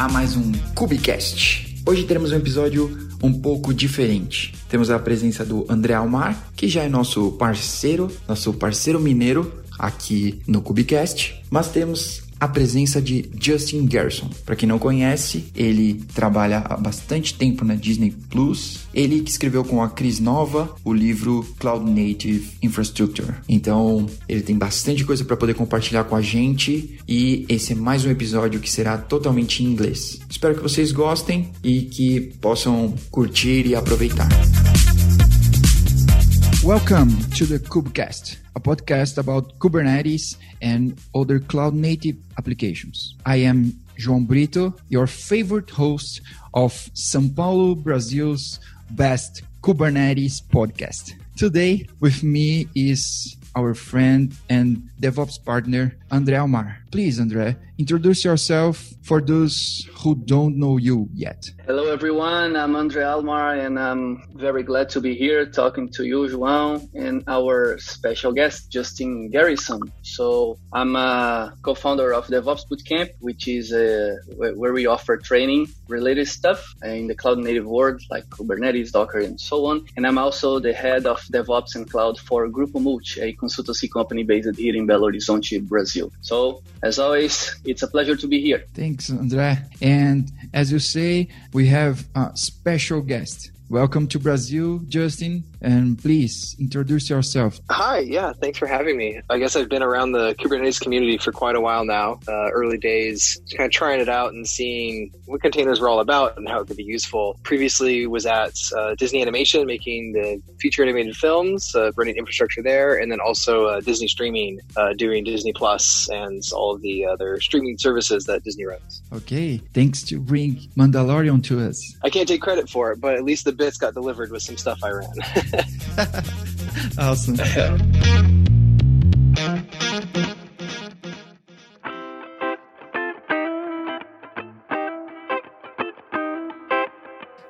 a mais um Cubicast. Hoje teremos um episódio um pouco diferente. Temos a presença do André Almar, que já é nosso parceiro, nosso parceiro mineiro aqui no Cubicast, mas temos a presença de Justin Garrison. Para quem não conhece, ele trabalha há bastante tempo na Disney Plus. Ele que escreveu com a Cris Nova o livro Cloud Native Infrastructure. Então, ele tem bastante coisa para poder compartilhar com a gente e esse é mais um episódio que será totalmente em inglês. Espero que vocês gostem e que possam curtir e aproveitar. Welcome to the Kubecast, a podcast about Kubernetes and other cloud native applications. I am João Brito, your favorite host of São Paulo, Brazil's best Kubernetes podcast. Today with me is our friend and DevOps partner, André Almar. Please, André, introduce yourself for those who don't know you yet. Hello, everyone. I'm André Almar, and I'm very glad to be here talking to you, João, and our special guest, Justin Garrison. So, I'm a co founder of DevOps Bootcamp, which is uh, where we offer training related stuff in the cloud native world, like Kubernetes, Docker, and so on. And I'm also the head of DevOps and Cloud for Grupo Multi, a consultancy company based here in Belo Horizonte, Brazil. So, as always, it's a pleasure to be here. Thanks, André. And as you say, we have a special guest. Welcome to Brazil, Justin, and please introduce yourself. Hi, yeah, thanks for having me. I guess I've been around the Kubernetes community for quite a while now. Uh, early days, kind of trying it out and seeing what containers were all about and how it could be useful. Previously, was at uh, Disney Animation making the feature animated films, uh, running infrastructure there, and then also uh, Disney Streaming, uh, doing Disney Plus and all of the other streaming services that Disney runs. Okay, thanks to bring Mandalorian to us. I can't take credit for it, but at least the bits got delivered with some stuff I ran. awesome.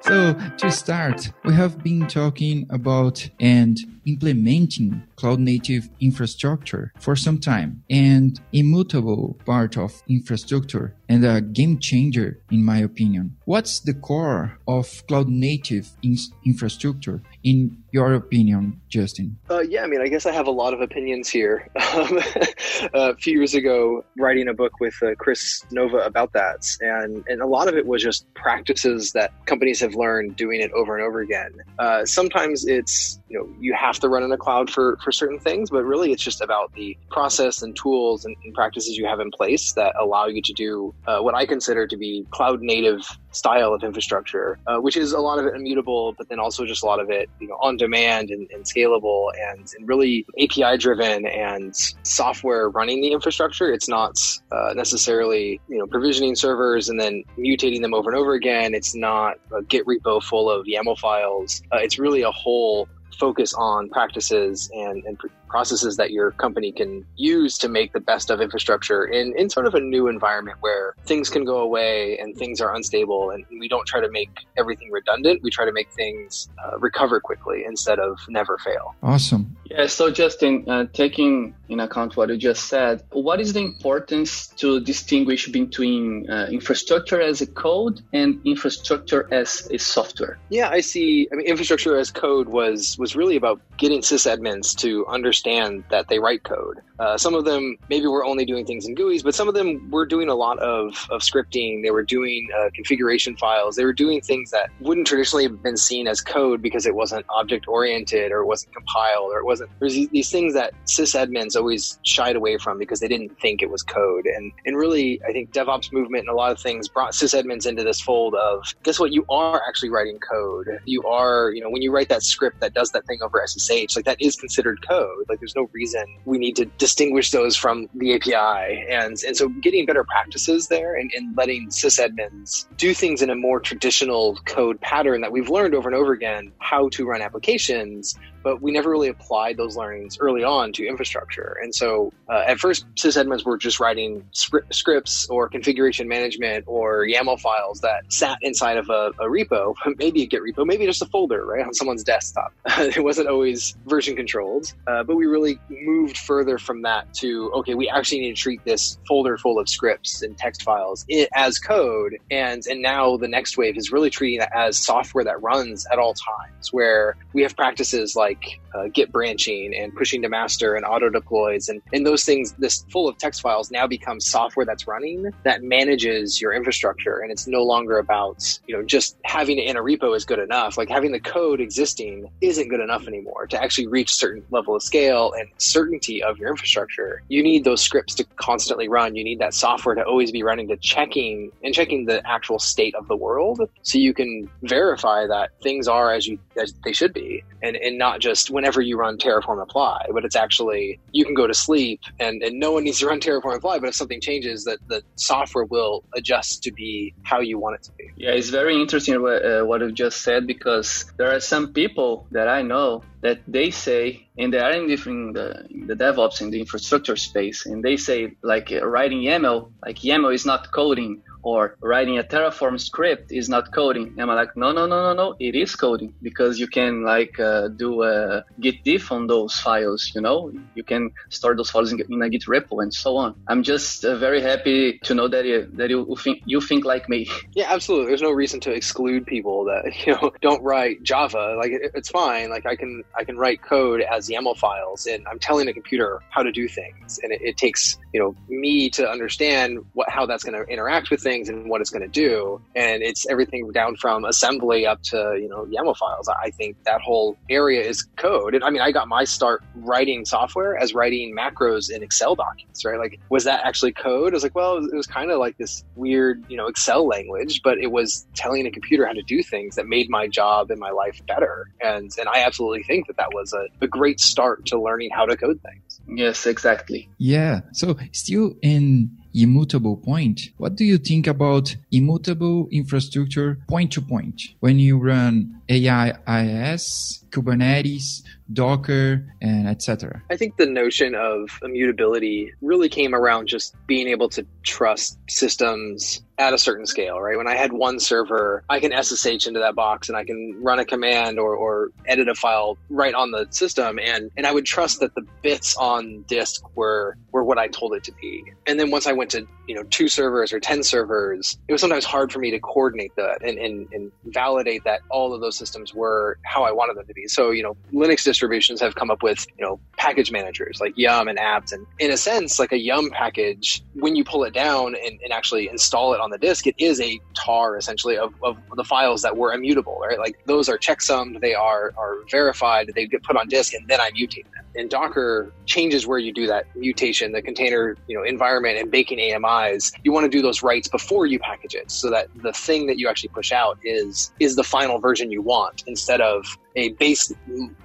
So, to start, we have been talking about and implementing cloud native infrastructure for some time and immutable part of infrastructure and a game changer in my opinion. What's the core of cloud native in- infrastructure in your opinion, Justin? Uh, yeah, I mean, I guess I have a lot of opinions here. Um, a few years ago, writing a book with uh, Kris Nova about that, and and a lot of it was just practices that companies have learned doing it over and over again. Uh, sometimes it's you know you have to run in a cloud for for certain things, but really it's just about the process and tools and, and practices you have in place that allow you to do uh, what I consider to be cloud native style of infrastructure, uh, which is a lot of it immutable, but then also just a lot of it you know on demand and, and scalable and, and, really API driven and software running the infrastructure. It's not uh, necessarily you know provisioning servers and then mutating them over and over again. It's not a Git repo full of YAML files. Uh, it's really a whole focus on practices and, and processes that your company can use to make the best of infrastructure in, in sort of a new environment where things can go away and things are unstable and we don't try to make everything redundant. We try to make things uh, recover quickly instead of never fail. Awesome. Yeah so justin uh, taking in account what you just said what is the importance to distinguish between uh, infrastructure as a code and infrastructure as a software? Yeah i see. I mean infrastructure as code was was really about getting sysadmins to understand understand that they write code. Uh, some of them maybe were only doing things in GUIs, but some of them were doing a lot of, of scripting. They were doing uh, configuration files. They were doing things that wouldn't traditionally have been seen as code because it wasn't object oriented or it wasn't compiled or it wasn't. There's these things that sysadmins always shied away from because they didn't think it was code. And and really, I think DevOps movement and a lot of things brought sysadmins into this fold of guess what? You are actually writing code. You are, you know, when you write that script that does that thing over SSH, like that is considered code. Like there's no reason we need to distinguish those from the API. And, and so getting better practices there and, and letting sysadmins do things in a more traditional code pattern that we've learned over and over again, how to run applications but we never really applied those learnings early on to infrastructure. And so uh, at first, sysadmins were just writing scripts or configuration management or YAML files that sat inside of a, a repo, maybe a Git repo, maybe just a folder, right, on someone's desktop. it wasn't always version controlled, uh, but we really moved further from that to, okay, we actually need to treat this folder full of scripts and text files as code. And, and now the next wave is really treating that as software that runs at all times, where we have practices like uh, Git branching and pushing to master and auto deploys and, and those things, this full of text files now becomes software that's running that manages your infrastructure. And it's no longer about, you know, just having it in a repo is good enough. Like having the code existing isn't good enough anymore to actually reach certain level of scale and certainty of your infrastructure. You need those scripts to constantly run. You need that software to always be running to checking and checking the actual state of the world so you can verify that things are as you as they should be and, and not just whenever you run Terraform apply, but it's actually you can go to sleep and, and no one needs to run Terraform apply, but if something changes that the software will adjust to be how you want it to be. Yeah, it's very interesting what, uh, what you just said because there are some people that I know that they say, and they are in different the, the DevOps in the infrastructure space, and they say like uh, writing YAML, like YAML is not coding, or writing a Terraform script is not coding. And I'm like, no, no, no, no, no, it is coding because you can like uh, do a git diff on those files. You know, you can store those files in, in a Git repo and so on. I'm just uh, very happy to know that you, that you think you think like me. Yeah, absolutely. There's no reason to exclude people that you know don't write Java. Like it, it's fine. Like I can I can write code as YAML files, and I'm telling the computer how to do things, and it, it takes you know me to understand what how that's going to interact with things things and what it's going to do. And it's everything down from assembly up to, you know, YAML files. I think that whole area is code. And I mean, I got my start writing software as writing macros in Excel documents, right? Like, was that actually code? I was like, well, it was kind of like this weird, you know, Excel language, but it was telling a computer how to do things that made my job and my life better. And, and I absolutely think that that was a, a great start to learning how to code things. Yes, exactly. Yeah. So still in immutable point. What do you think about immutable infrastructure point to point? When you run AIIS, Kubernetes, Docker, and etc. I think the notion of immutability really came around just being able to trust systems at a certain scale, right? When I had one server, I can SSH into that box and I can run a command or, or edit a file right on the system. And, and I would trust that the bits on disk were, were what I told it to be. And then once I went to, you know, two servers or 10 servers, it was sometimes hard for me to coordinate that and, and, and validate that all of those systems were how I wanted them to be. So, you know, Linux distributions have come up with, you know, package managers like Yum and apt. And in a sense, like a Yum package, when you pull it down and, and actually install it on the disk, it is a tar essentially of, of the files that were immutable, right? Like those are checksummed, they are, are verified, they get put on disk, and then I mutate them. And Docker changes where you do that mutation, the container, you know, environment and baking AMIs. You want to do those rights before you package it so that the thing that you actually push out is is the final version you want instead of a base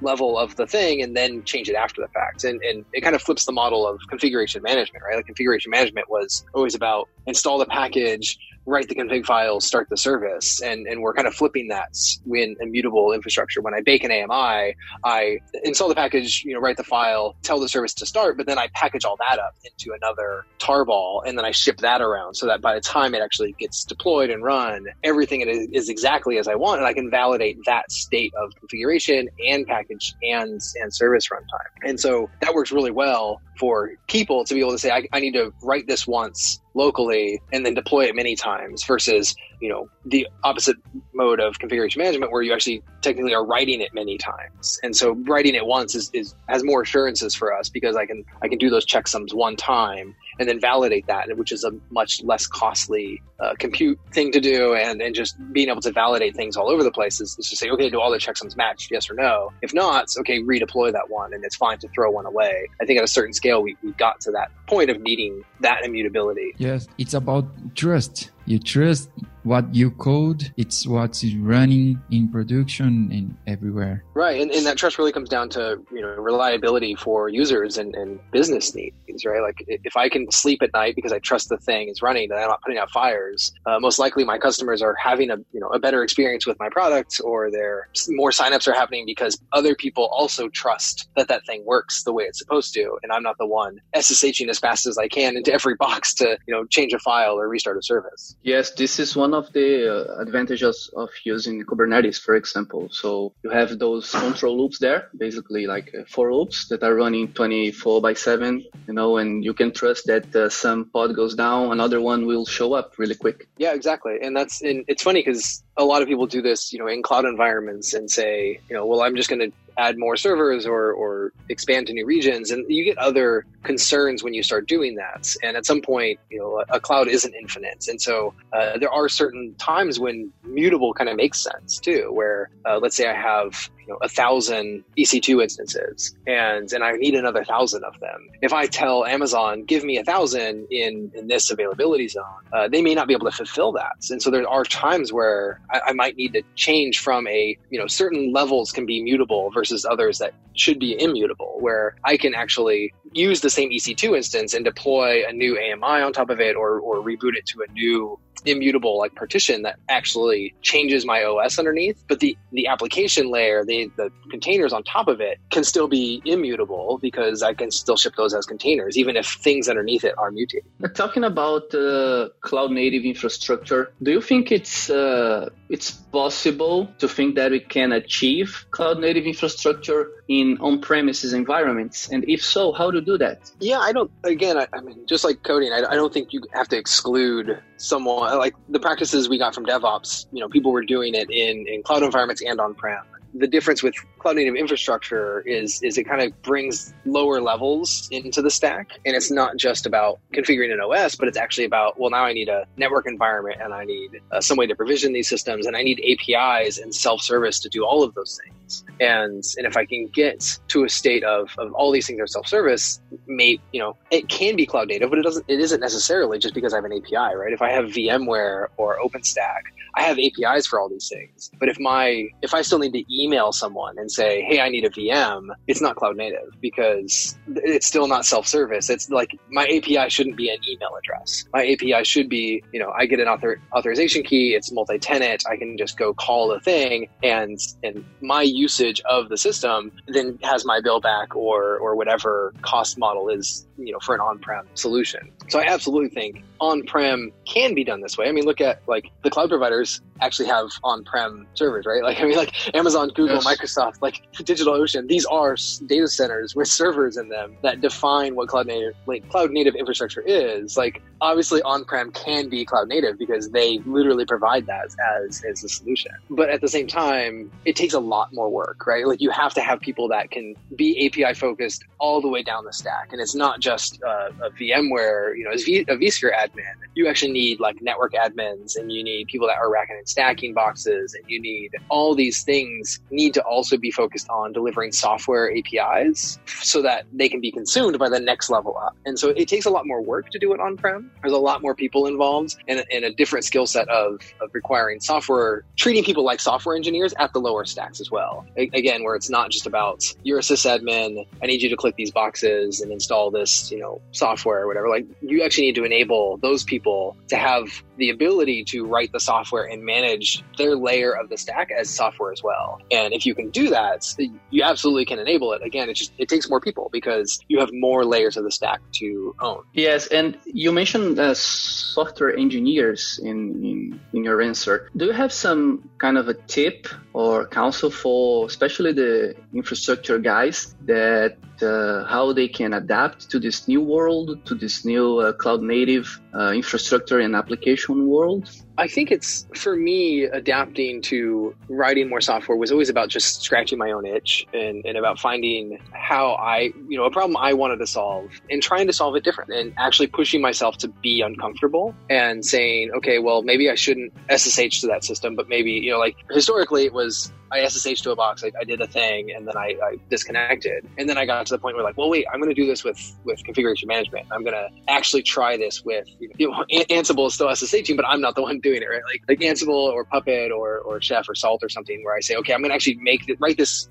level of the thing and then change it after the fact. And, and it kind of flips the model of configuration management, right? Like configuration management was always about install the package, write the config files, start the service. And, and we're kind of flipping that in immutable infrastructure. When I bake an AMI, I install the package, you know, write the file, tell the service to start, but then I package all that up into another tarball and then I ship that around so that by the time it actually gets deployed and run, everything is exactly as I want. And I can validate that state of configuration and package and, and service runtime. And so that works really well for people to be able to say, I, I need to write this once locally and then deploy it many times versus you know the opposite mode of configuration management where you actually technically are writing it many times. And so writing it once is, is has more assurances for us because i can i can do those checksums one time and then validate that which is a much less costly uh, compute thing to do. And, and just being able to validate things all over the place is, is to say okay do all the checksums match? Yes or no? If not okay redeploy that one and it's fine to throw one away. I think at a certain scale we, we got to that point of needing that immutability. Yes, it's about trust. You trust what you code, it's what's running in production and everywhere. Right. And, and that trust really comes down to, you know, reliability for users and, and business needs, right? Like if I can sleep at night because I trust the thing is running and I'm not putting out fires, uh, most likely my customers are having a, you know, a better experience with my product or their more signups are happening because other people also trust that that thing works the way it's supposed to. And I'm not the one SSHing as fast as I can into every box to, you know, change a file or restart a service. Yes, this is one of the uh, advantages of using Kubernetes, for example. So you have those control loops there, basically like uh, for loops that are running 24 by 7, you know, and you can trust that uh, some pod goes down, another one will show up really quick. Yeah, exactly. And that's, and it's funny because a lot of people do this, you know, in cloud environments and say, you know, well, I'm just going to add more servers or, or expand to new regions. And you get other concerns when you start doing that. And at some point, you know, a, cloud isn't infinite. And so uh, there are certain times when mutable kind of makes sense too, where uh, let's say I have you know a thousand EC2 instances, and and I need another thousand of them. If I tell Amazon, give me a thousand in in this availability zone, uh, they may not be able to fulfill that. And so there are times where I, I, might need to change from a you know certain levels can be mutable versus others that should be immutable, where I can actually use the same EC2 instance and deploy a new AMI on top of it, or or reboot it to a new immutable like partition that actually changes my OS underneath. But the the application layer, the the containers on top of it can still be immutable because I can still ship those as containers, even if things underneath it are mutated. Talking about uh, cloud native infrastructure, do you think it's uh, it's possible to think that we can achieve cloud native infrastructure in on-premises environments? And if so, how to do that? Yeah, I don't. Again, I, I mean, just like coding, I, I, don't think you have to exclude someone like the practices we got from DevOps. You know, people were doing it in in cloud environments and on-prem the difference with cloud native infrastructure is is it kind of brings lower levels into the stack. And it's not just about configuring an os but it's actually about well now i need a network environment and i need uh, some way to provision these systems and i need apis and self-service to do all of those things. And and if i can get to a state of, of all these things are self-service may you know it can be cloud native but it doesn't it isn't necessarily just because i have an api right? If i have vmware or openstack I have APIs for all these things. But if my if I still need to email someone and say, "Hey, I need a VM," it's not cloud native because it's still not self-service. It's like my API shouldn't be an email address. My API should be, you know, I get an author, authorization key, it's multi-tenant, I can just go call the thing and and my usage of the system then has my bill back or or whatever cost model is, you know, for an on-prem solution. So I absolutely think on-prem can be done this way. I mean, look at like the cloud providers actually have on-prem servers, right? Like I mean, like Amazon, Google, yes. Microsoft, like DigitalOcean. These are data centers with servers in them that define what cloud native like cloud native infrastructure is. Like obviously, on-prem can be cloud native because they literally provide that as as a solution. But at the same time, it takes a lot more work, right? Like you have to have people that can be API focused all the way down the stack, and it's not just uh, a VMware, you know, it's a vSphere admin. You actually need like network admins, and you need people that are racking stacking boxes, and you need all these things need to also be focused on delivering software APIs so that they can be consumed by the next level up. And so it takes a lot more work to do it on prem. There's a lot more people involved and, and a different skill set of, of requiring software, treating people like software engineers at the lower stacks as well. A- again, where it's not just about you're a sysadmin, I need you to click these boxes and install this, you know, software or whatever. Like you actually need to enable those people to have the ability to write the software and manage their layer of the stack as software as well. And if you can do that, you absolutely can enable it. Again, it just it takes more people because you have more layers of the stack to own. Yes, and you mentioned uh, software engineers in, in in your answer. Do you have some kind of a tip or counsel for especially the infrastructure guys that uh, how they can adapt to this new world, to this new uh, cloud native uh, infrastructure and application world? I think it's for me adapting to writing more software was always about just scratching my own itch and, and about finding how I, you know, a problem I wanted to solve and trying to solve it different and actually pushing myself to be uncomfortable and saying, okay, well, maybe I shouldn't SSH to that system, but maybe, you know, like historically it was I SSH to a box, I, I did a thing and then I, I disconnected and then I got to the point where like, well, wait, I'm going to do this with with configuration management. I'm going to actually try this with you know, Ansible still has the same team, but I'm not the one doing it, right? Like like Ansible or Puppet or or Chef or Salt or something, where I say, okay, I'm going to actually make the, write this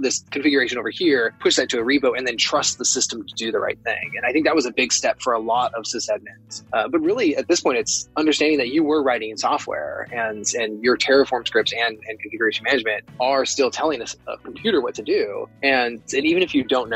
this configuration over here, push that to a repo, and then trust the system to do the right thing. And I think that was a big step for a lot of sysadmins. Uh, but really, at this point, it's understanding that you were writing software and and your Terraform scripts and, and configuration management are still telling a, a computer what to do. And and even if you don't know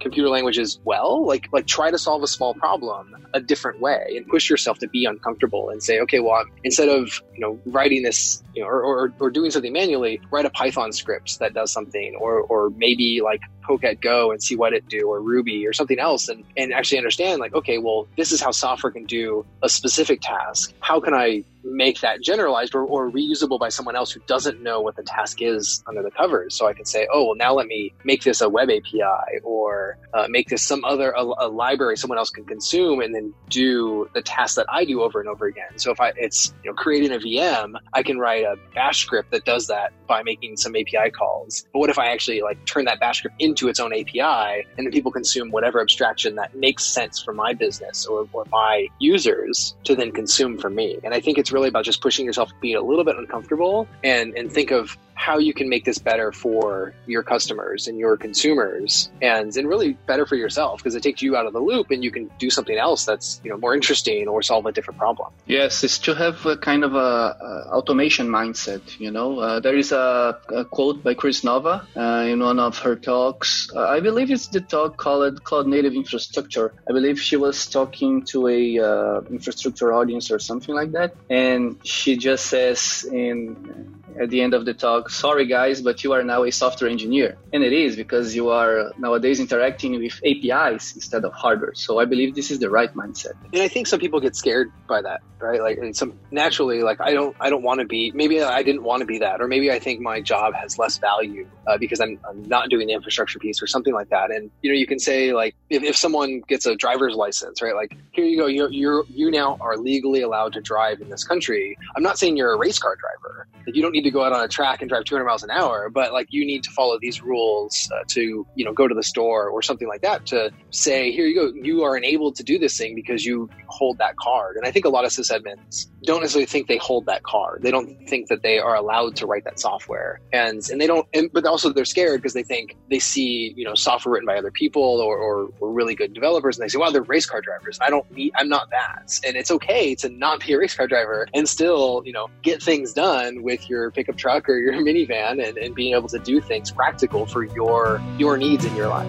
computer languages well, like like try to solve a small problem a different way and push yourself to be uncomfortable and say, okay, well, I'm, instead of you know writing this, you know, or, or, or doing something manually, write a Python script that does something, or or maybe like poke at Go and see what it do, or Ruby, or something else, and and actually understand like, okay, well, this is how software can do a specific task. How can I make that generalized or, or reusable by someone else who doesn't know what the task is under the covers. So I can say, oh, well, now let me make this a web API or uh, make this some other a, a, library someone else can consume and then do the task that I do over and over again. So if I it's you know creating a VM, I can write a Bash script that does that by making some API calls. But what if I actually like turn that Bash script into its own API and then people consume whatever abstraction that makes sense for my business or, or my users to then consume from me? And I think it's really about just pushing yourself to be a little bit uncomfortable and, and think of how you can make this better for your customers and your consumers and, and really better for yourself because it takes you out of the loop and you can do something else that's you know more interesting or solve a different problem. Yes it's to have a kind of a, a automation mindset you know? Uh, there is a, a, quote by kris nova uh, in one of her talks. Uh, i believe it's the talk called cloud native infrastructure. I believe she was talking to a uh, infrastructure audience or something like that and she just says in at the end of the talk, sorry guys, but you are now a software engineer. And it is because you are nowadays interacting with APIs instead of hardware. So I believe this is the right mindset. And I think some people get scared by that, right? Like and some naturally, like I don't, I don't want to be, maybe I didn't want to be that, or maybe I think my job has less value uh, because I'm, I'm not doing the infrastructure piece or something like that. And, you know, you can say like, if, if someone gets a driver's license, right? Like here you go, you're, you're, you now are legally allowed to drive in this country. I'm not saying you're a race car driver. Like you don't need to go out on a track and drive 200 miles an hour, but like you need to follow these rules uh, to, you know, go to the store or something like that to say, here you go, you are enabled to do this thing because you hold that card. And I think a lot of sysadmins don't necessarily think they hold that card. They don't think that they are allowed to write that software. And, and they don't, and, but also they're scared because they think they see, you know, software written by other people or, or, or really good developers and they say, wow, they're race car drivers. I don't need, I'm not that. And it's okay to not be a race car driver and still, you know, get things done with your pickup truck or your minivan and, and being able to do things practical for your your needs in your life.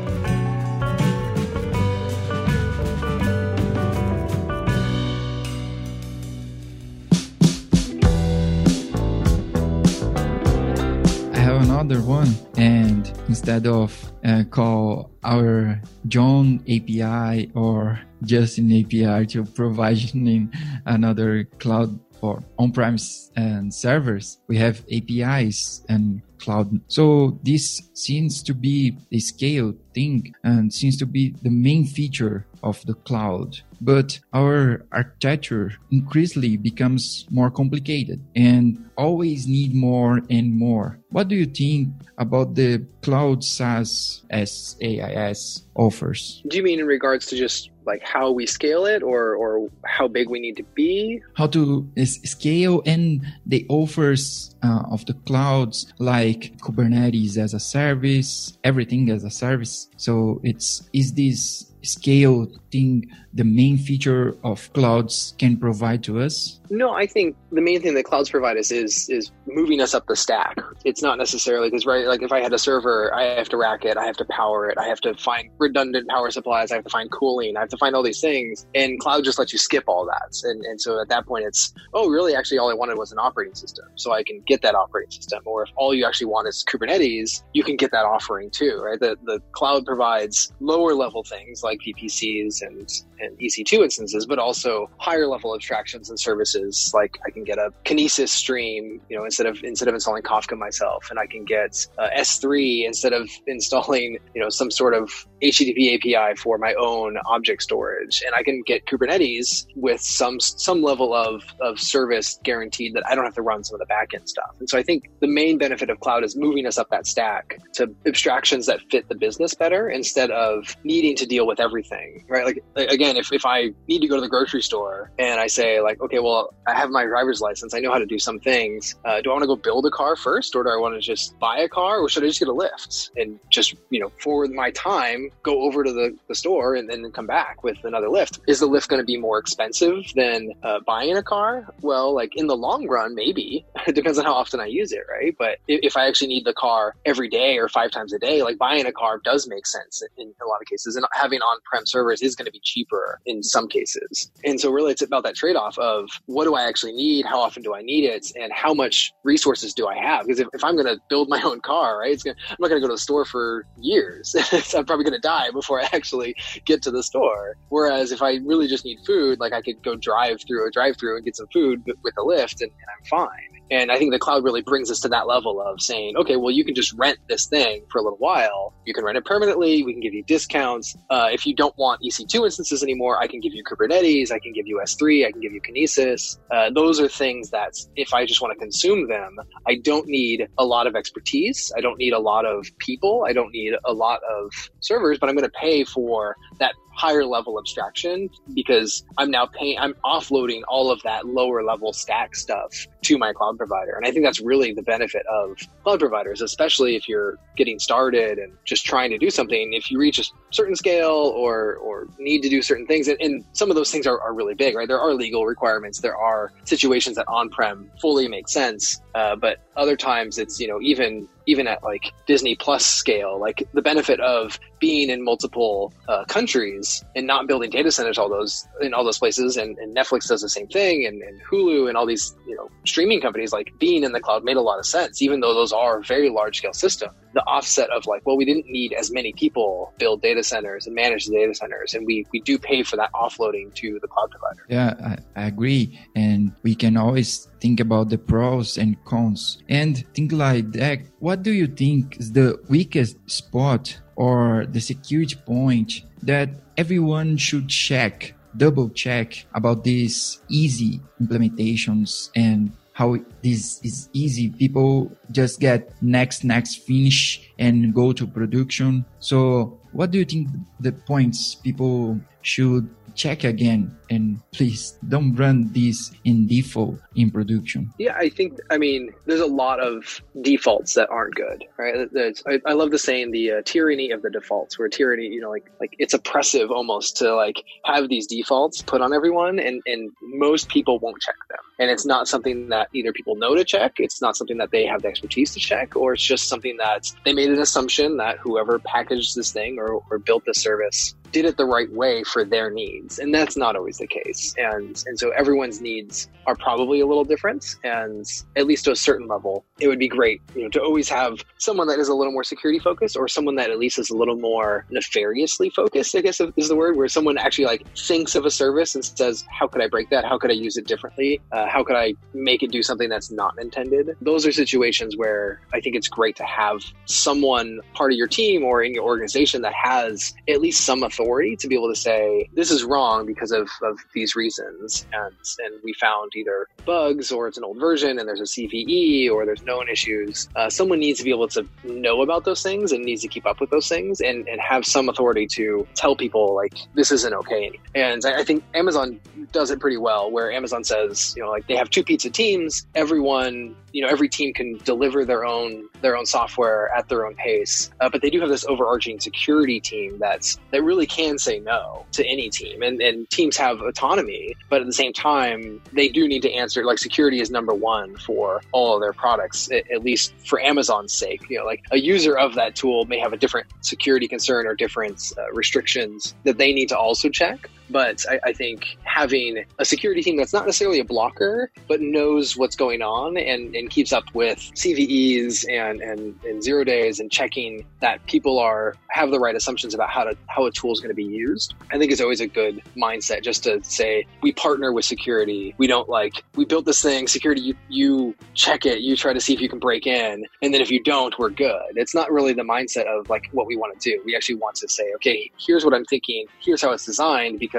I have another one, and instead of uh, call our John API or Justin API to provisioning another cloud for on-premise and servers, we have APIs and cloud. So this seems to be a scale thing and seems to be the main feature of the cloud. But our architecture increasingly becomes more complicated and always need more and more. What do you think about the cloud SaaS SaaS offers? Do you mean in regards to just like how we scale it or or how big we need to be? How to scale and the offers uh, of the clouds like kubernetes as a service everything as a service. So it's is this scale thing the main feature of clouds can provide to us no, I think the main thing that clouds provide us is is moving us up the stack. It's not necessarily because right, like if I had a server, I have to rack it, I have to power it, I have to find redundant power supplies, I have to find cooling, I have to find all these things, and cloud just lets you skip all that. And and so at that point, it's oh, really? Actually, all I wanted was an operating system, so I can get that operating system. Or if all you actually want is Kubernetes, you can get that offering too, right? The the cloud provides lower level things like VPCs and, and EC2 instances, but also higher level abstractions and services. Like I can get a Kinesis stream, you know, instead of instead of installing Kafka myself, and I can get uh, S3 instead of installing, you know, some sort of HTTP API for my own object storage, and I can get Kubernetes with some some level of of service guaranteed that I don't have to run some of the backend stuff. And so I think the main benefit of cloud is moving us up that stack to abstractions that fit the business better instead of needing to deal with everything, right? Like again, if if I need to go to the grocery store and I say like, okay, well, I have my driver's license, I know how to do some things. Uh, do I want to go build a car first, or do I want to just buy a car, or should I just get a lift and just you know for my time go over to the, the store and then come back with another lift? Is the lift going to be more expensive than uh, buying a car? Well, like in the long run, maybe it depends on how often I use it, right? But if I actually need the car every day or five times a day, like buying a car does make sense in a lot of cases, and having on-prem servers is going to be cheaper in some cases. And so really, it's about that trade-off of what do I actually need, how often do I need it, and how much resources do I have? Because if, if I'm going to build my own car, right, gonna, I'm not going to go to the store for years. I'm probably going to die before I actually get to the store. Whereas if I really just need food, like I could go drive through a drive-through and get some food with a lift and, and I'm fine. And I think the cloud really brings us to that level of saying, okay, well, you can just rent this thing for a little while. You can rent it permanently. We can give you discounts. Uh, if you don't want EC2 instances anymore, I can give you Kubernetes. I can give you S3. I can give you Kinesis. Uh, those are things that if I just want to consume them, I don't need a lot of expertise. I don't need a lot of people. I don't need a lot of servers, but I'm going to pay for that higher level abstraction because I'm now paying, I'm offloading all of that lower level stack stuff to my cloud provider. And I think that's really the benefit of cloud providers, especially if you're getting started and just trying to do something. If you reach a certain scale or, or need to do certain things, and, and some of those things are, are really big, right? There are legal requirements. There are situations that on-prem fully make sense. Uh, but other times it's, you know, even even at like Disney Plus scale, like the benefit of being in multiple uh, countries and not building data centers all those in all those places, and, and Netflix does the same thing, and, and, Hulu and all these you know streaming companies, like being in the cloud made a lot of sense, even though those are very large scale systems. The offset of like, well, we didn't need as many people build data centers and manage the data centers, and we we do pay for that offloading to the cloud provider. Yeah, I, I agree, and we can always think about the pros and cons and think like that. What do you think is the weakest spot or the security point that everyone should check, double check about these easy implementations and how this is easy. People just get next, next finish and go to production. So what do you think the points people should check again and please don't run this in default in production. Yeah, I think, I mean, there's a lot of defaults that aren't good, right? I, I, love the saying, the uh, tyranny of the defaults, where tyranny, you know, like, like it's oppressive almost to like have these defaults put on everyone and, and most people won't check them. And it's not something that either people know to check, it's not something that they have the expertise to check, or it's just something that they made an assumption that whoever packaged this thing or, or built this service did it the right way for their needs. And that's not always the case. And, and so everyone's needs are probably a little different. And at least to a certain level, it would be great, you know, to always have someone that is a little more security focused or someone that at least is a little more nefariously focused, I guess is the word, where someone actually like thinks of a service and says, how could I break that? How could I use it differently? Uh, how could I make it do something that's not intended? Those are situations where I think it's great to have someone part of your team or in your organization that has at least some authority to be able to say, this is wrong because of, of these reasons. And, and we found either bugs or it's an old version and there's a CVE or there's known issues. Uh, someone needs to be able to know about those things and needs to keep up with those things and, and have some authority to tell people like, this isn't okay. And I, I think Amazon does it pretty well where Amazon says, you know, like they have two pizza teams, everyone you know every team can deliver their own their own software at their own pace. Uh, but they do have this overarching security team that's that really can say no to any team. And, and teams have autonomy but at the same time they do need to answer like security is number one for all of their products at, at least for amazon's sake. You know like a user of that tool may have a different security concern or different uh, restrictions that they need to also check But I, I think having a security team that's not necessarily a blocker, but knows what's going on and, and keeps up with CVEs and, and, and zero days and checking that people are have the right assumptions about how to how a tool is going to be used. I think is always a good mindset just to say we partner with security. We don't like we built this thing, security you, you check it, you try to see if you can break in, and then if you don't, we're good. It's not really the mindset of like what we want to do. We actually want to say, okay, here's what I'm thinking, here's how it's designed because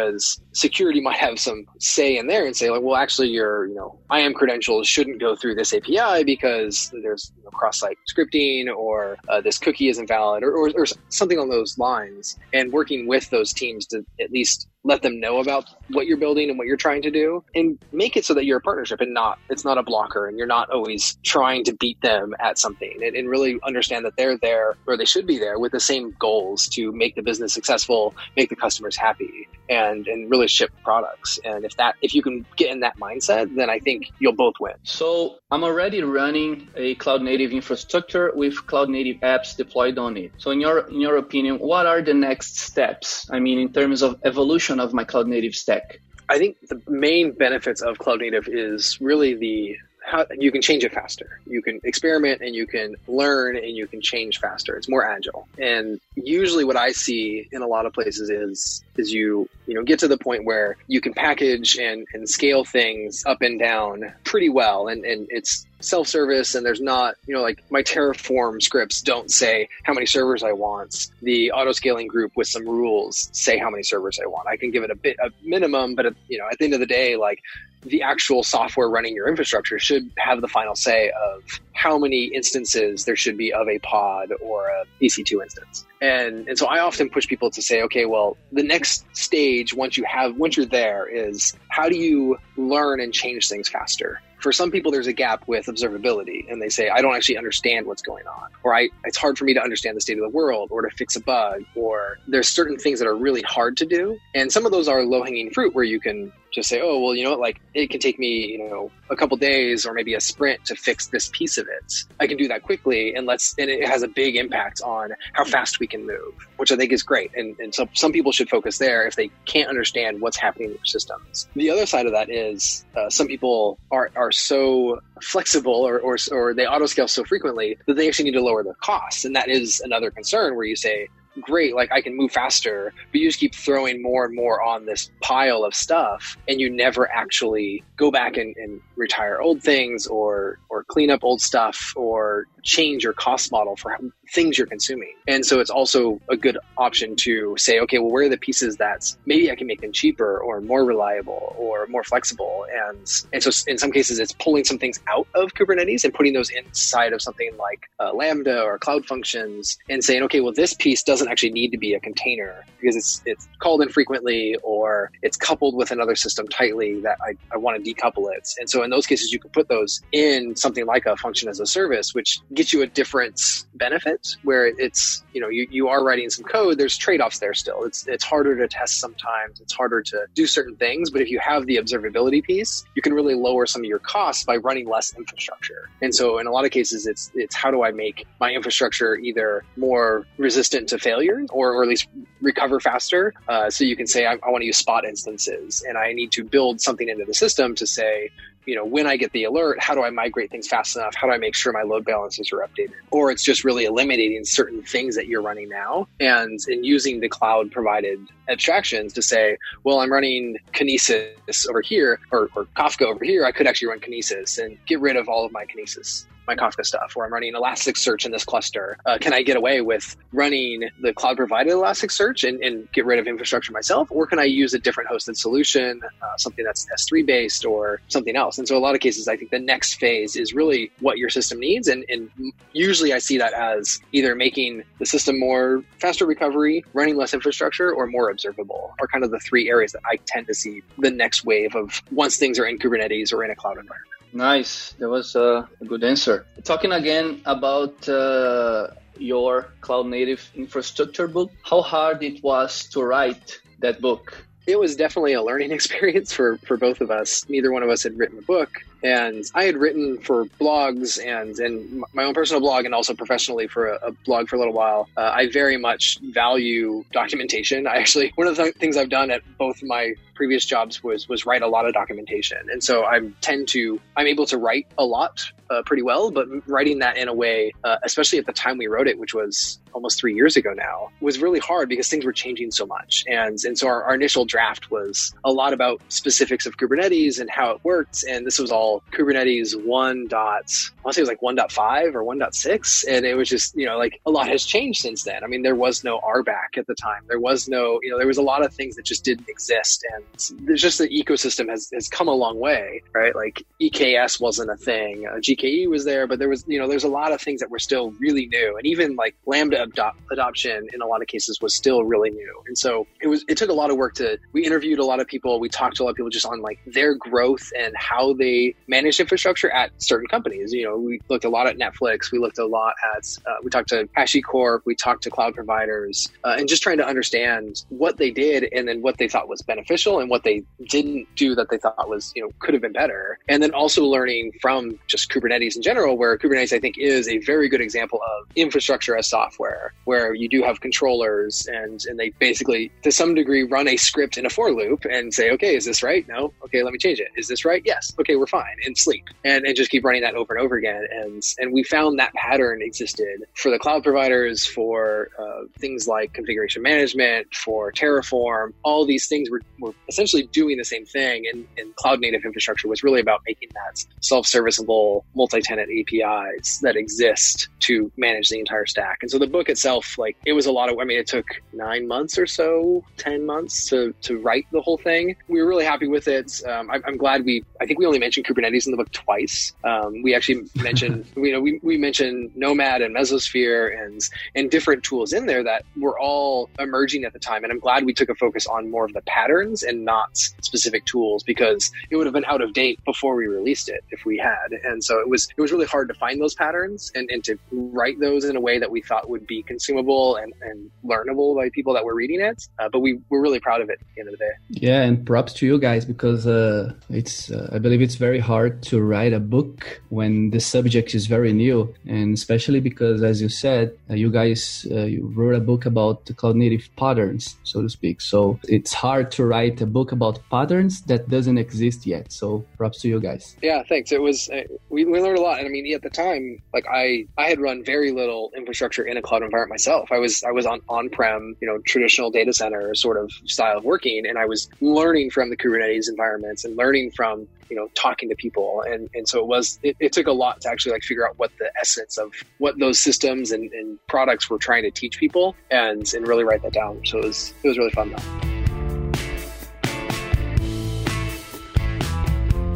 security might have some say in there and say like, well, actually your, you know, IAM credentials shouldn't go through this API because there's you know, cross-site scripting or uh, this cookie isn't valid or, or, or something along those lines. And working with those teams to at least let them know about what you're building and what you're trying to do and make it so that you're a partnership and not it's not a blocker and you're not always trying to beat them at something and, and, really understand that they're there or they should be there with the same goals to make the business successful make the customers happy and and really ship products. And if that if you can get in that mindset then i think you'll both win. So i'm already running a cloud native infrastructure with cloud native apps deployed on it. So in your in your opinion what are the next steps? I mean in terms of evolution of my cloud native stack. I think the main benefits of cloud native is really the how you can change it faster. You can experiment and you can learn and you can change faster. It's more agile. And usually what I see in a lot of places is is you you know get to the point where you can package and, and scale things up and down pretty well and, and it's self-service and there's not you know like my terraform scripts don't say how many servers i want the auto scaling group with some rules say how many servers i want i can give it a bit a minimum but you know at the end of the day like the actual software running your infrastructure should have the final say of how many instances there should be of a pod or a EC2 instance. And, and so I often push people to say, okay, well, the next stage once you have, once you're there is how do you learn and change things faster? for some people there's a gap with observability and they say i don't actually understand what's going on or I, it's hard for me to understand the state of the world or to fix a bug or there's certain things that are really hard to do and some of those are low hanging fruit where you can just say oh well you know what like it can take me you know a couple days or maybe a sprint to fix this piece of it. I can do that quickly and let's and it has a big impact on how fast we can move which i think is great. And, and so some people should focus there if they can't understand what's happening in their systems. The other side of that is uh, some people are, are so flexible or, or, or they auto scale so frequently that they actually need to lower their costs. And that is another concern where you say, great, like I can move faster, but you just keep throwing more and more on this pile of stuff and you never actually go back and, and retire old things or or clean up old stuff or change your cost model for things you're consuming. And so it's also a good option to say, okay, well, where are the pieces that maybe I can make them cheaper or more reliable or more flexible? And and so in some cases, it's pulling some things out of Kubernetes and putting those inside of something like uh, Lambda or Cloud Functions and saying, okay, well, this piece doesn't actually need to be a container because it's it's called infrequently or it's coupled with another system tightly that I, I want to decouple it. And so in those cases, you can put those in something like a function as a service, which gets you a different benefit where it's, you know, you, you are writing some code. There's trade-offs there still. It's, it's harder to test sometimes. It's harder to do certain things. But if you have the observability piece, you can really lower some of your costs by running less infrastructure. And so in a lot of cases, it's, it's how do I make my infrastructure either more resistant to failure or, or at least recover faster. Uh, so you can say, I, I want to use spot instances and I need to build something into the system to say, you know, when I get the alert, how do I migrate things fast enough? How do I make sure my load balances are updated? Or it's just really eliminating certain things that you're running now and, and using the cloud provided abstractions to say, well, I'm running Kinesis over here or, or Kafka over here. I could actually run Kinesis and get rid of all of my Kinesis my Kafka stuff, or I'm running Elasticsearch in this cluster. Uh, can I get away with running the cloud provided Elasticsearch and, and get rid of infrastructure myself? Or can I use a different hosted solution, uh, something that's S3 based or something else? And so a lot of cases, I think the next phase is really what your system needs. And, and usually I see that as either making the system more faster recovery, running less infrastructure, or more observable are kind of the three areas that I tend to see the next wave of once things are in Kubernetes or in a cloud environment. Nice. That was a good answer. Talking again about uh, your cloud native infrastructure book, how hard it was to write that book? It was definitely a learning experience for, for both of us. Neither one of us had written a book. And I had written for blogs and, and my own personal blog and also professionally for a, a blog for a little while. Uh, I very much value documentation. I actually, one of the th- things I've done at both my previous jobs was was write a lot of documentation and so i tend to i'm able to write a lot uh, pretty well, but writing that in a way, uh, especially at the time we wrote it, which was almost three years ago now, was really hard because things were changing so much. And, and so our, our initial draft was a lot about specifics of Kubernetes and how it worked. And this was all Kubernetes 1. Dot, I want to say it was like 1.5 or 1.6. And it was just, you know, like a lot has changed since then. I mean, there was no RBAC at the time. There was no, you know, there was a lot of things that just didn't exist. And there's just the ecosystem has, has come a long way, right? Like EKS wasn't a thing. Uh, GKE was there, but there was, you know, there's a lot of things that were still really new. And even like Lambda adoption in a lot of cases was still really new. And so it was, it took a lot of work to, we interviewed a lot of people. We talked to a lot of people just on like their growth and how they manage infrastructure at certain companies. You know, we looked a lot at Netflix. We looked a lot at, uh, we talked to HashiCorp. We talked to cloud providers uh, and just trying to understand what they did and then what they thought was beneficial and what they didn't do that they thought was, you know, could have been better. And then also learning from just Kubernetes in general, where Kubernetes, I think, is a very good example of infrastructure as software, where you do have controllers and, and they basically, to some degree, run a script in a for loop and say, okay, is this right? No. Okay, let me change it. Is this right? Yes. Okay, we're fine. And sleep. And, and just keep running that over and over again. And, and we found that pattern existed for the cloud providers, for uh, things like configuration management, for Terraform. All these things were, were essentially doing the same thing. And, and cloud native infrastructure was really about making that self serviceable multi tenant APIs that exist to manage the entire stack. And so the book itself, like it was a lot of, I mean, it took nine months or so, 10 months to, to write the whole thing. We were really happy with it. Um, I, am glad we, I think we only mentioned Kubernetes in the book twice. Um, we actually mentioned, you know, we, we mentioned Nomad and Mesosphere and, and different tools in there that were all emerging at the time. And I'm glad we took a focus on more of the patterns and not specific tools because it would have been out of date before we released it if we had. And so it was, it was really hard to find those patterns and, and to write those in a way that we thought would be consumable and, and learnable by people that were reading it. Uh, but we were really proud of it at the end of the day. Yeah, and props to you guys because uh, it's uh, I believe it's very hard to write a book when the subject is very new, and especially because, as you said, uh, you guys uh, you wrote a book about the cloud native patterns, so to speak. So it's hard to write a book about patterns that doesn't exist yet. So props to you guys. Yeah, thanks. It was uh, we, we learned a lot, and I mean at the time, like I I had run very little infrastructure in a cloud environment myself. I was I was on on prem, you know, traditional data center sort of style of working, and I was learning from the Kubernetes environments and learning from you know talking to people. And and so it was it, it, took a lot to actually like figure out what the essence of what those systems and, and products were trying to teach people and and really write that down. So it was it was really fun though.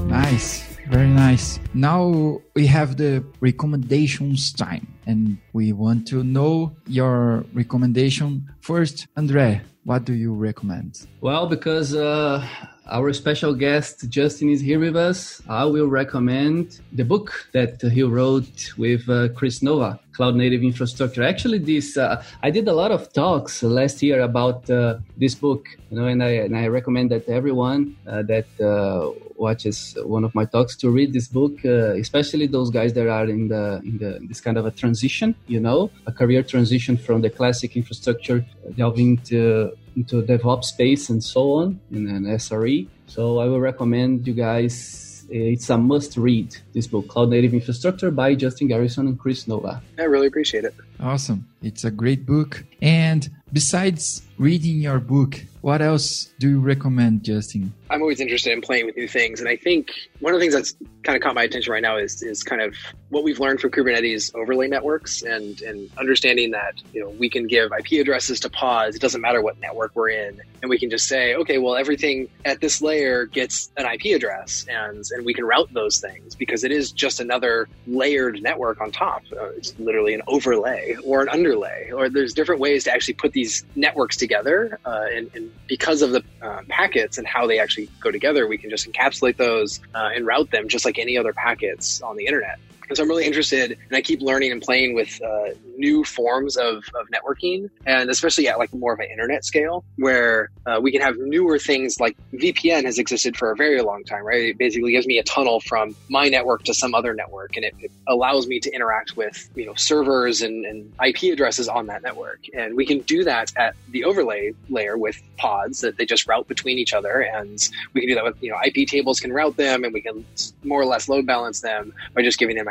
Nice. Very nice. Now we have the recommendations time and we want to know your recommendation. First andre what do you recommend? Well because uh our special guest Justin is here with us. I will recommend the book that he wrote with uh, Kris Nova, Cloud Native Infrastructure. Actually, this uh, I did a lot of talks last year about uh, this book, you know, and I and I recommend that everyone uh, that uh, watches one of my talks to read this book, uh, especially those guys that are in the in the this kind of a transition, you know, a career transition from the classic infrastructure delving to into DevOps space and so on in an SRE. So I will recommend you guys. Eh, it's a must read this book, Cloud Native Infrastructure by Justin Garrison and Kris Nova. I really appreciate it. Awesome. It's a great book. And besides reading your book, what else do you recommend, Justin? I'm always interested in playing with new things, and I think one of the things that's kind of caught my attention right now is is kind of what we've learned from Kubernetes overlay networks and and understanding that you know we can give IP addresses to pods. It doesn't matter what network we're in, and we can just say, okay, well everything at this layer gets an IP address, and and we can route those things because it is just another layered network on top. Uh, it's literally an overlay or an underlay, or there's different ways to actually put these networks together, uh, and, and because of the uh, packets and how they actually go together, we can just encapsulate those uh, and route them just like any other packets on the internet. And so I'm really interested, and I keep learning and playing with uh, new forms of, of networking, and especially at like more of an internet scale, where uh, we can have newer things like VPN has existed for a very long time, right? It basically gives me a tunnel from my network to some other network, and it, it allows me to interact with you know servers and, and IP addresses on that network, and we can do that at the overlay layer with pods that they just route between each other, and we can do that with you know IP tables can route them, and we can more or less load balance them by just giving them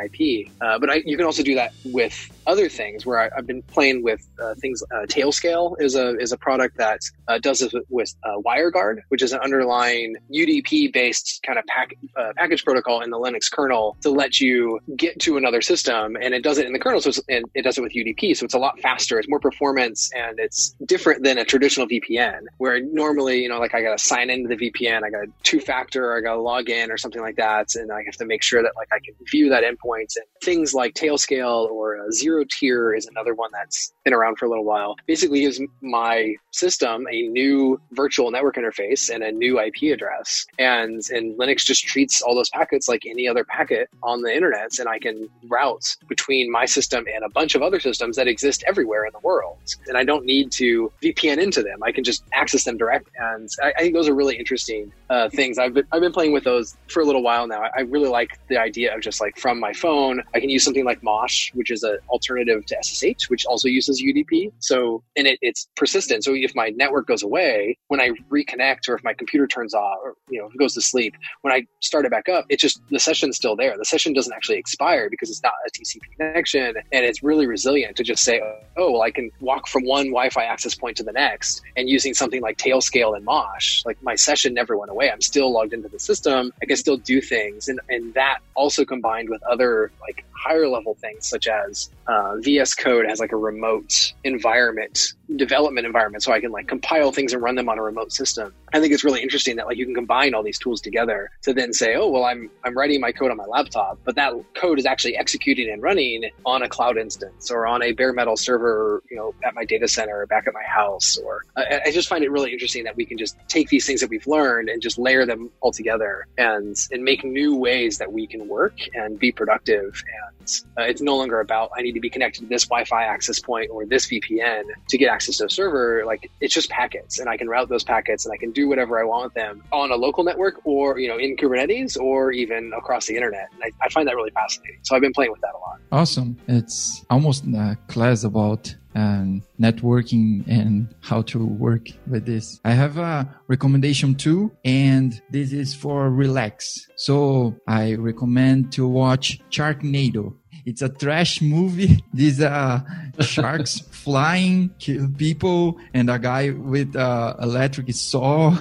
Uh, but I, you can also do that with other things where I, have been playing with uh, things. Uh, Tailscale is a is a product that uh, does this with, uh, WireGuard, which is an underlying UDP based kind of pack, uh, package protocol in the Linux kernel to let you get to another system, and it does it in the kernel, so and it does it with UDP, so it's a lot faster, it's more performance, and it's different than a traditional VPN where normally you know like I got to sign into the VPN, I got a two factor, I got to log in or something like that, and I have to make sure that like I can view that endpoint and things like Tailscale or uh, ZeroTier is another one that's been around for a little while. Basically, gives my system a new virtual network interface and a new IP address, and and Linux just treats all those packets like any other packet on the internet, and I can route between my system and a bunch of other systems that exist everywhere in the world, and I don't need to VPN into them. I can just access them direct, and I, I think those are really interesting uh, things. I've been I've been playing with those for a little while now. I, I really like the idea of just like from my phone, I can use something like Mosh, which is an alternative to SSH, which also uses UDP. So, and it, it's persistent. So if my network goes away, when I reconnect or if my computer turns off or, you know, goes to sleep, when I start it back up, it just, the session's still there. The session doesn't actually expire because it's not a TCP connection. And it's really resilient to just say, oh, well, I can walk from one Wi Fi access point to the next and using something like Tailscale and Mosh, like my session never went away. I'm still logged into the system. I can still do things. And, and that also combined with other like higher level things such as uh, VS Code has like a remote environment, development environment, so I can like compile things and run them on a remote system. I think it's really interesting that like you can combine all these tools together to then say, oh well, I'm I'm writing my code on my laptop, but that code is actually executing and running on a cloud instance or on a bare metal server, you know, at my data center or back at my house. Or I, I just find it really interesting that we can just take these things that we've learned and just layer them all together and and make new ways that we can work and be productive and that uh, it's no longer about I need to be connected to this Wi-Fi access point or this VPN to get access to a server. Like it's just packets, and I can route those packets, and I can do whatever I want with them on a local network, or you know, in Kubernetes, or even across the internet. And I, I find that really fascinating. So I've been playing with that a lot. Awesome! It's almost a class about and networking and how to work with this. I have a recommendation too, and this is for relax. So I recommend to watch Sharknado. It's a trash movie. These uh, sharks flying, kill people, and a guy with uh, electric saw.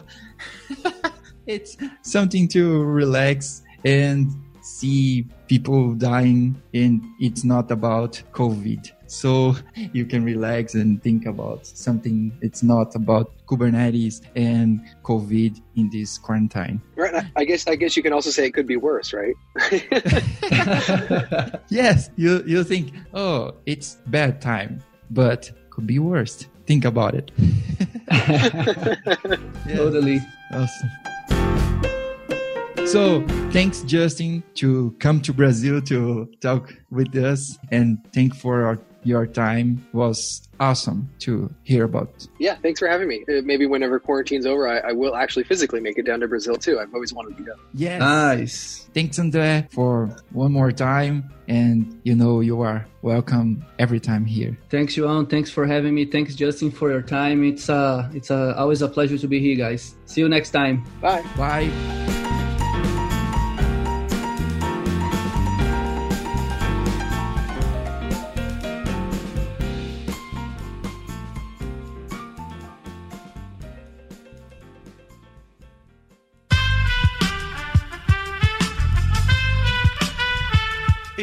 it's something to relax and see people dying, and it's not about COVID so you can relax and think about something. It's not about kubernetes and covid in this quarantine. Right i guess i guess you can also say it could be worse right? Yes you you think oh it's bad time but could be worse. Think about it. Yeah. totally. Awesome. So thanks, Justin, to come to Brazil to talk with us, and thank for our your time was awesome to hear about. Yeah, thanks for having me. Uh, maybe whenever quarantine's over, I, I, will actually physically make it down to Brazil too. I've always wanted to go. Yes. Nice. Thanks, Andre, for one more time. And you know, you are welcome every time here. Thanks, João. Thanks for having me. Thanks, Justin, for your time. It's uh, it's uh, always a pleasure to be here, guys. See you next time. Bye. Bye.